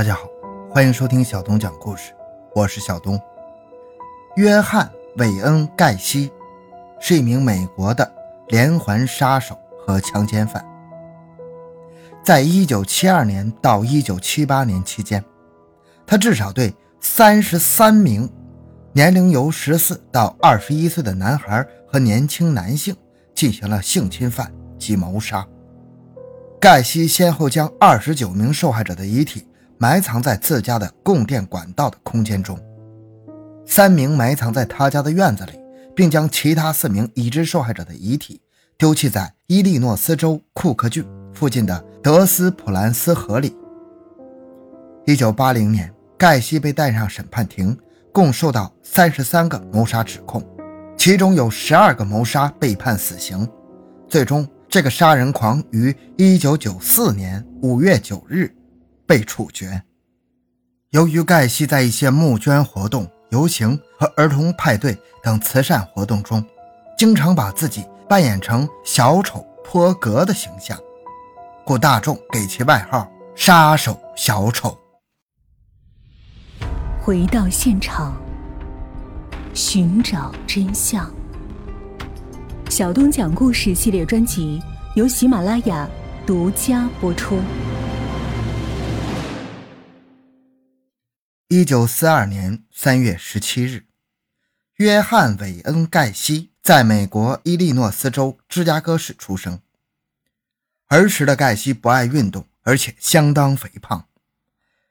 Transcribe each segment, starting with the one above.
大家好，欢迎收听小东讲故事，我是小东。约翰·韦恩·盖西是一名美国的连环杀手和强奸犯。在1972年到1978年期间，他至少对33名年龄由14到21岁的男孩和年轻男性进行了性侵犯及谋杀。盖西先后将29名受害者的遗体。埋藏在自家的供电管道的空间中，三名埋藏在他家的院子里，并将其他四名已知受害者的遗体丢弃在伊利诺斯州库克郡附近的德斯普兰斯河里。一九八零年，盖西被带上审判庭，共受到三十三个谋杀指控，其中有十二个谋杀被判死刑。最终，这个杀人狂于一九九四年五月九日。被处决。由于盖西在一些募捐活动、游行和儿童派对等慈善活动中，经常把自己扮演成小丑破格的形象，故大众给其外号“杀手小丑”。回到现场，寻找真相。小东讲故事系列专辑由喜马拉雅独家播出。一九四二年三月十七日，约翰·韦恩·盖西在美国伊利诺斯州芝加哥市出生。儿时的盖西不爱运动，而且相当肥胖。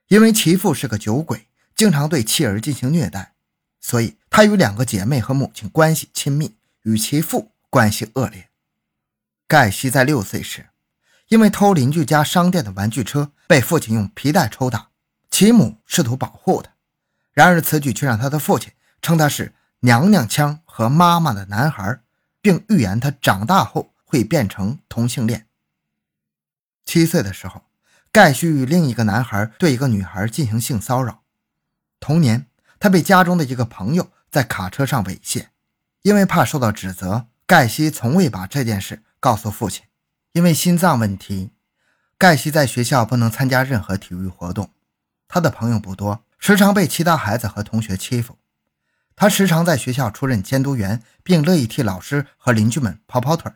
因为其父是个酒鬼，经常对妻儿进行虐待，所以他与两个姐妹和母亲关系亲密，与其父关系恶劣。盖西在六岁时，因为偷邻居家商店的玩具车，被父亲用皮带抽打。其母试图保护他，然而此举却让他的父亲称他是“娘娘腔”和“妈妈的男孩”，并预言他长大后会变成同性恋。七岁的时候，盖西与另一个男孩对一个女孩进行性骚扰。同年，他被家中的一个朋友在卡车上猥亵。因为怕受到指责，盖西从未把这件事告诉父亲。因为心脏问题，盖西在学校不能参加任何体育活动。他的朋友不多，时常被其他孩子和同学欺负。他时常在学校出任监督员，并乐意替老师和邻居们跑跑腿。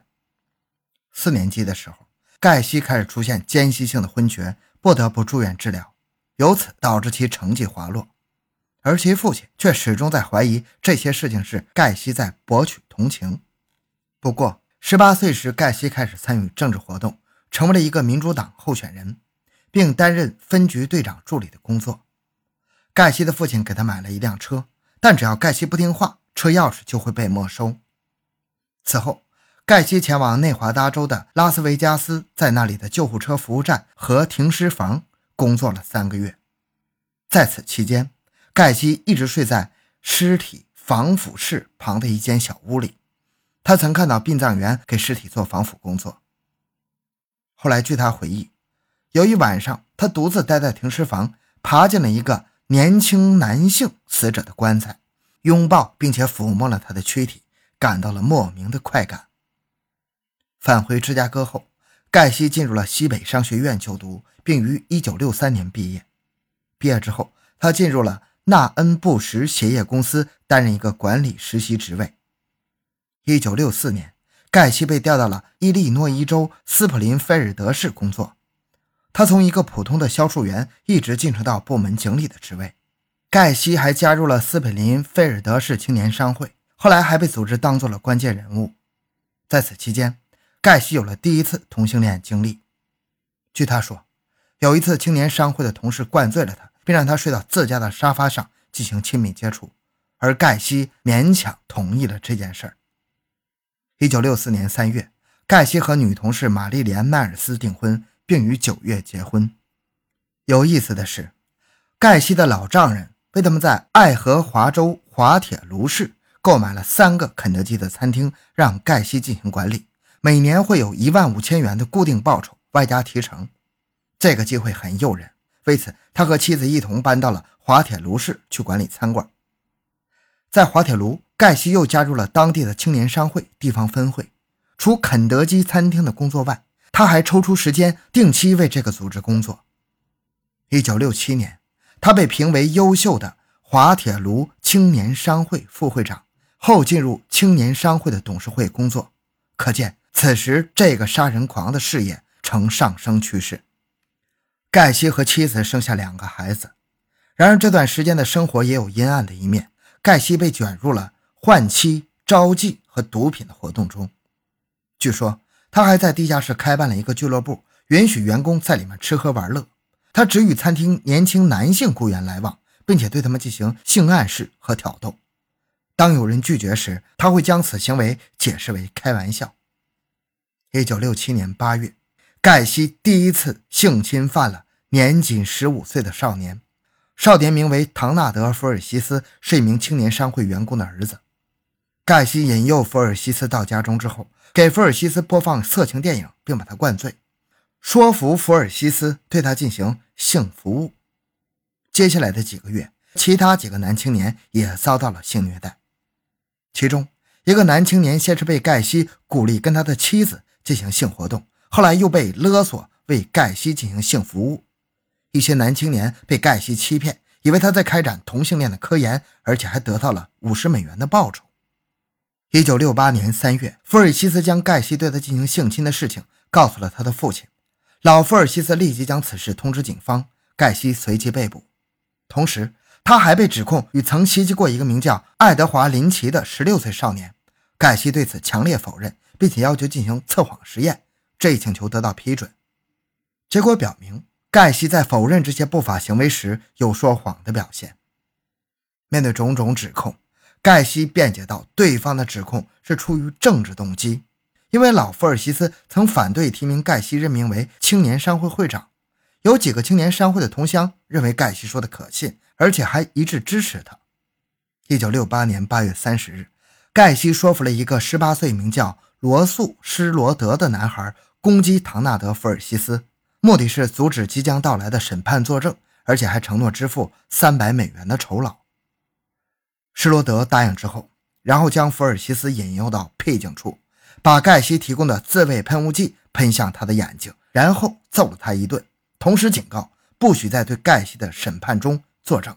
四年级的时候，盖西开始出现间歇性的昏厥，不得不住院治疗，由此导致其成绩滑落。而其父亲却始终在怀疑这些事情是盖西在博取同情。不过，十八岁时，盖西开始参与政治活动，成为了一个民主党候选人。并担任分局队长助理的工作。盖西的父亲给他买了一辆车，但只要盖西不听话，车钥匙就会被没收。此后，盖西前往内华达州的拉斯维加斯，在那里的救护车服务站和停尸房工作了三个月。在此期间，盖西一直睡在尸体防腐室旁的一间小屋里。他曾看到殡葬员给尸体做防腐工作。后来，据他回忆。有一晚上，他独自待在停尸房，爬进了一个年轻男性死者的棺材，拥抱并且抚摸了他的躯体，感到了莫名的快感。返回芝加哥后，盖西进入了西北商学院就读，并于1963年毕业。毕业之后，他进入了纳恩布什鞋业公司担任一个管理实习职位。1964年，盖西被调到了伊利诺伊州斯普林菲尔德市工作。他从一个普通的销售员一直晋升到部门经理的职位。盖西还加入了斯普林菲尔德市青年商会，后来还被组织当做了关键人物。在此期间，盖西有了第一次同性恋经历。据他说，有一次青年商会的同事灌醉了他，并让他睡到自家的沙发上进行亲密接触，而盖西勉强同意了这件事儿。一九六四年三月，盖西和女同事玛丽莲·迈尔斯订婚。并于九月结婚。有意思的是，盖西的老丈人为他们在爱荷华州滑铁卢市购买了三个肯德基的餐厅，让盖西进行管理，每年会有一万五千元的固定报酬，外加提成。这个机会很诱人，为此他和妻子一同搬到了滑铁卢市去管理餐馆。在滑铁卢，盖西又加入了当地的青年商会地方分会，除肯德基餐厅的工作外。他还抽出时间定期为这个组织工作。一九六七年，他被评为优秀的滑铁卢青年商会副会长，后进入青年商会的董事会工作。可见，此时这个杀人狂的事业呈上升趋势。盖西和妻子生下两个孩子，然而这段时间的生活也有阴暗的一面。盖西被卷入了换妻、招妓和毒品的活动中。据说，他还在地下室开办了一个俱乐部，允许员工在里面吃喝玩乐。他只与餐厅年轻男性雇员来往，并且对他们进行性暗示和挑逗。当有人拒绝时，他会将此行为解释为开玩笑。一九六七年八月，盖西第一次性侵犯了年仅十五岁的少年。少年名为唐纳德·福尔西斯，是一名青年商会员工的儿子。盖西引诱福尔西斯到家中之后，给福尔西斯播放色情电影，并把他灌醉，说服福尔西斯对他进行性服务。接下来的几个月，其他几个男青年也遭到了性虐待。其中一个男青年先是被盖西鼓励跟他的妻子进行性活动，后来又被勒索为盖西进行性服务。一些男青年被盖西欺骗，以为他在开展同性恋的科研，而且还得到了五十美元的报酬。一九六八年三月，福尔西斯将盖西对他进行性侵的事情告诉了他的父亲，老福尔西斯立即将此事通知警方，盖西随即被捕。同时，他还被指控与曾袭击过一个名叫爱德华·林奇的十六岁少年。盖西对此强烈否认，并且要求进行测谎实验。这一请求得到批准，结果表明。盖西在否认这些不法行为时有说谎的表现。面对种种指控，盖西辩解道：“对方的指控是出于政治动机，因为老福尔西斯曾反对提名盖西任命为青年商会会长。有几个青年商会的同乡认为盖西说的可信，而且还一致支持他。”一九六八年八月三十日，盖西说服了一个十八岁名叫罗素·施罗德的男孩攻击唐纳德·福尔西斯。目的是阻止即将到来的审判作证，而且还承诺支付三百美元的酬劳。施罗德答应之后，然后将福尔西斯引诱到僻静处，把盖西提供的自卫喷雾剂喷向他的眼睛，然后揍了他一顿，同时警告不许在对盖西的审判中作证。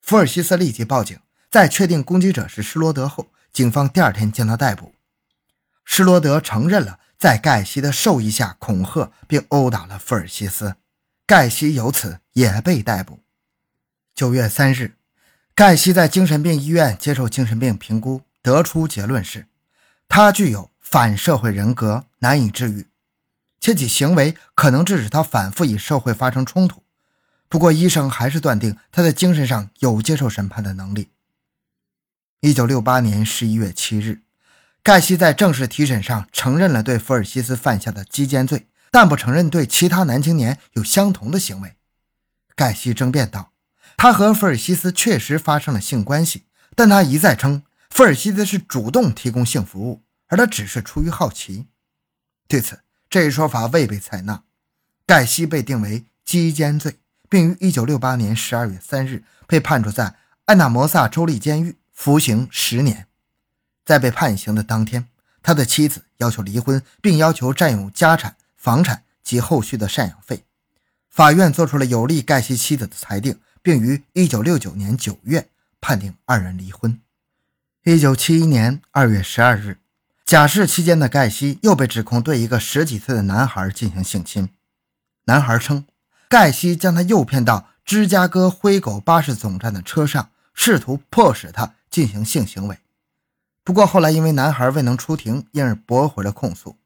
福尔西斯立即报警，在确定攻击者是施罗德后，警方第二天将他逮捕。施罗德承认了。在盖西的授意下，恐吓并殴打了福尔西斯，盖西由此也被逮捕。九月三日，盖西在精神病医院接受精神病评估，得出结论是，他具有反社会人格，难以治愈，且其行为可能致使他反复与社会发生冲突。不过，医生还是断定他在精神上有接受审判的能力。一九六八年十一月七日。盖西在正式提审上承认了对福尔西斯犯下的鸡奸罪，但不承认对其他男青年有相同的行为。盖西争辩道：“他和弗尔西斯确实发生了性关系，但他一再称弗尔西斯是主动提供性服务，而他只是出于好奇。”对此，这一说法未被采纳。盖西被定为鸡奸罪，并于1968年12月3日被判处在安纳摩萨州立监狱服刑十年。在被判刑的当天，他的妻子要求离婚，并要求占有家产、房产及后续的赡养费。法院作出了有利盖西妻子的裁定，并于1969年9月判定二人离婚。1971年2月12日，假释期间的盖西又被指控对一个十几岁的男孩进行性侵。男孩称，盖西将他诱骗到芝加哥灰狗巴士总站的车上，试图迫使他进行性行为。不过后来因为男孩未能出庭，因而驳回了控诉。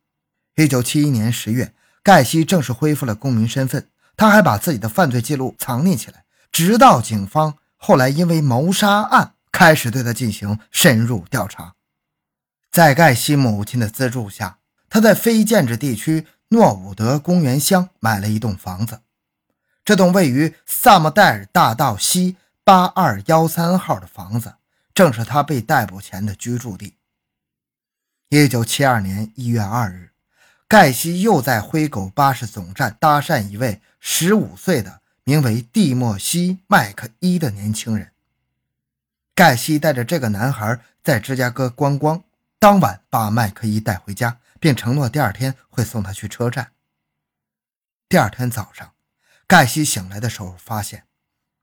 一九七一年十月，盖西正式恢复了公民身份，他还把自己的犯罪记录藏匿起来，直到警方后来因为谋杀案开始对他进行深入调查。在盖西母亲的资助下，他在非建制地区诺伍德公园乡买了一栋房子，这栋位于萨默戴尔大道西八二幺三号的房子。正是他被逮捕前的居住地。一九七二年一月二日，盖西又在灰狗巴士总站搭讪一位十五岁的名为蒂莫西·麦克伊的年轻人。盖西带着这个男孩在芝加哥观光，当晚把麦克伊带回家，并承诺第二天会送他去车站。第二天早上，盖西醒来的时候，发现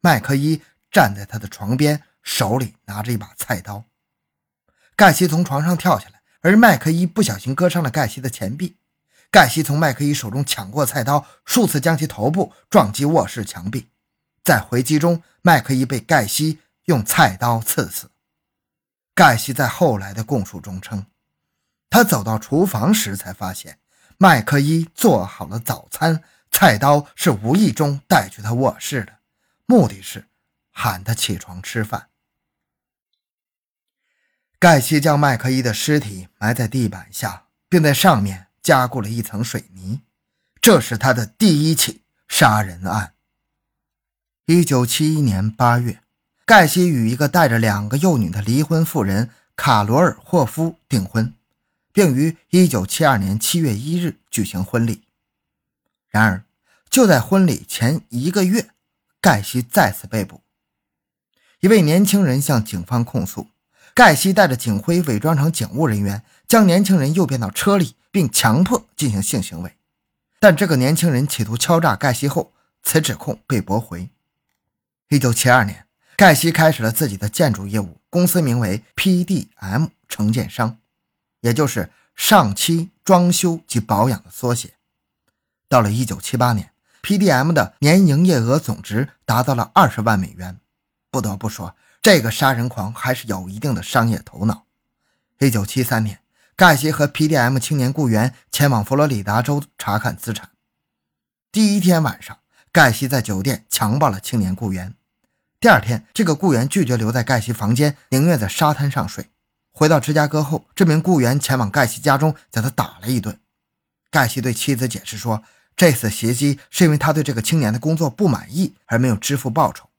麦克伊站在他的床边，手里拿着一把菜刀。盖西从床上跳下来，而麦克伊不小心割伤了盖西的前臂。盖西从麦克伊手中抢过菜刀，数次将其头部撞击卧室墙壁。在回击中，麦克伊被盖西用菜刀刺死。盖西在后来的供述中称，他走到厨房时才发现麦克伊做好了早餐。菜刀是无意中带去他卧室的，目的是喊他起床吃饭。盖西将麦克伊的尸体埋在地板下，并在上面加固了一层水泥。这是他的第一起杀人案。一九七一年八月，盖西与一个带着两个幼女的离婚妇人卡罗尔·霍夫订婚，并于一九七二年七月一日举行婚礼。然而，就在婚礼前一个月，盖西再次被捕。一位年轻人向警方控诉，盖西带着警徽伪装成警务人员，将年轻人诱骗到车里，并强迫进行性行为。但这个年轻人企图敲诈盖西后，此指控被驳回。一九七二年，盖西开始了自己的建筑业务，公司名为 PDM 承建商，也就是上漆装修及保养的缩写。到了一九七八年，PDM 的年营业额总值达到了二十万美元。不得不说，这个杀人狂还是有一定的商业头脑。一九七三年，盖西和 PDM 青年雇员前往佛罗里达州查看资产。第一天晚上，盖西在酒店强暴了青年雇员。第二天，这个雇员拒绝留在盖西房间，宁愿在沙滩上睡。回到芝加哥后，这名雇员前往盖西家中，将他打了一顿。盖西对妻子解释说。这次袭击是因为他对这个青年的工作不满意而没有支付报酬。